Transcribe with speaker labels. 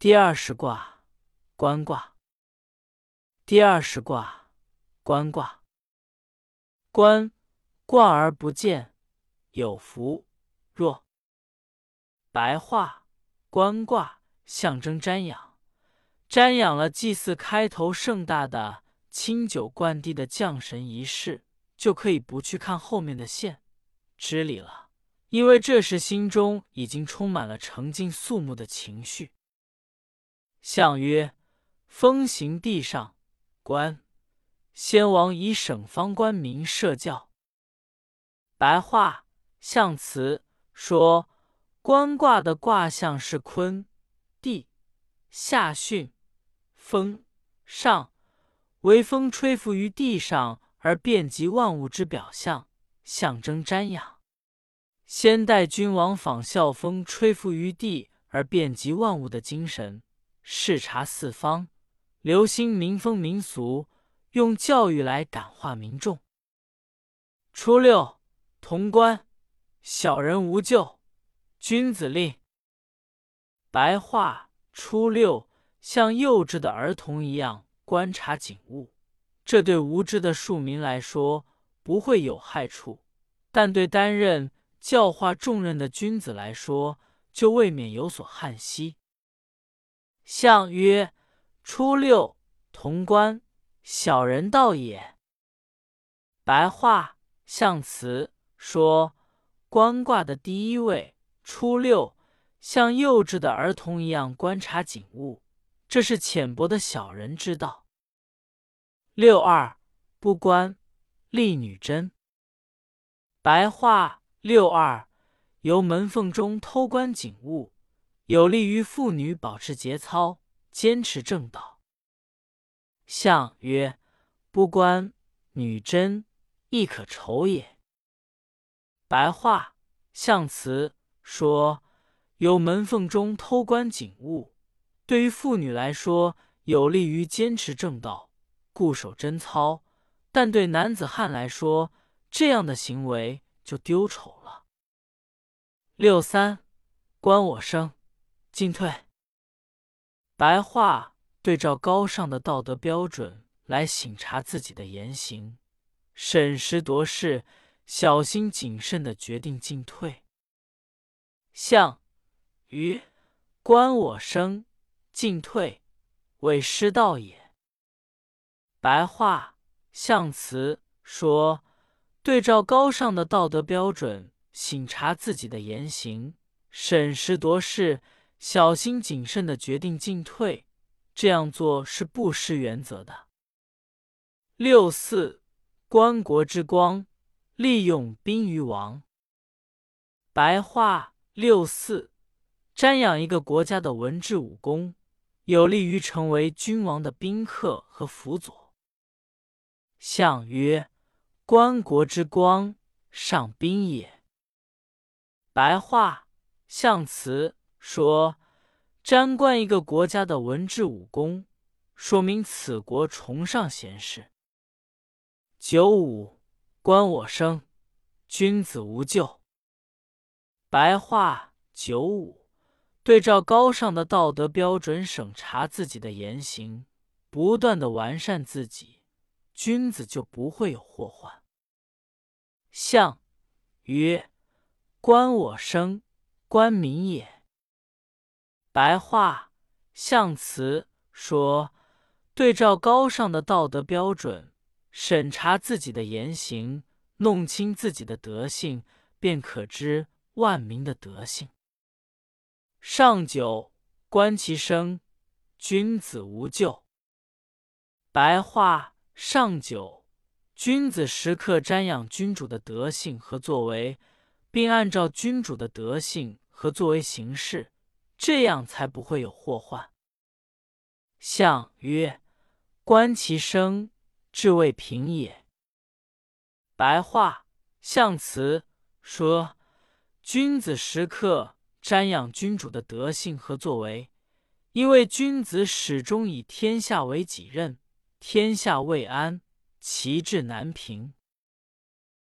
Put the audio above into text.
Speaker 1: 第二十卦，官卦。第二十卦，官卦。官，卦而不见，有福；若白话，官卦象征瞻仰，瞻仰了祭祀开头盛大的清酒灌地的降神仪式，就可以不去看后面的线支理了，因为这时心中已经充满了澄净肃穆的情绪。象曰：风行地上，官。先王以省方官民设教。白话象辞说，官卦的卦象是坤、地、下巽、风、上，为风吹拂于地上而遍及万物之表象，象征瞻仰。先代君王仿效风吹拂于地而遍及万物的精神，视察四方，留心民风民俗。用教育来感化民众。初六，潼关，小人无咎，君子令。白话：初六，像幼稚的儿童一样观察景物，这对无知的庶民来说不会有害处，但对担任教化重任的君子来说，就未免有所憾兮。相曰：初六，潼关。小人道也。白话象辞说，关卦的第一位初六，像幼稚的儿童一样观察景物，这是浅薄的小人之道。六二不观，利女贞。白话六二由门缝中偷观景物，有利于妇女保持节操，坚持正道。象曰：不观女贞，亦可丑也。白话象辞说，有门缝中偷观景物，对于妇女来说有利于坚持正道，固守贞操；但对男子汉来说，这样的行为就丢丑了。六三，观我生，进退。白话。对照高尚的道德标准来省察自己的言行，审时度势，小心谨慎的决定进退。象于观我生，进退，为师道也。白话象辞说，对照高尚的道德标准，省察自己的言行，审时度势，小心谨慎的决定进退。这样做是不失原则的。六四，观国之光，利用兵于王。白话：六四，瞻仰一个国家的文治武功，有利于成为君王的宾客和辅佐。象曰：观国之光，上宾也。白话：象辞说。瞻观一个国家的文治武功，说明此国崇尚贤士。九五，观我生，君子无咎。白话：九五，对照高尚的道德标准，审查自己的言行，不断的完善自己，君子就不会有祸患。象曰：观我生，观民也。白话象辞说，对照高尚的道德标准，审查自己的言行，弄清自己的德性，便可知万民的德性。上九，观其生，君子无咎。白话上九，君子时刻瞻仰君主的德性和作为，并按照君主的德性和作为行事。这样才不会有祸患。象曰：观其生，志未平也。白话象辞说，君子时刻瞻仰君主的德性和作为，因为君子始终以天下为己任，天下未安，其志难平。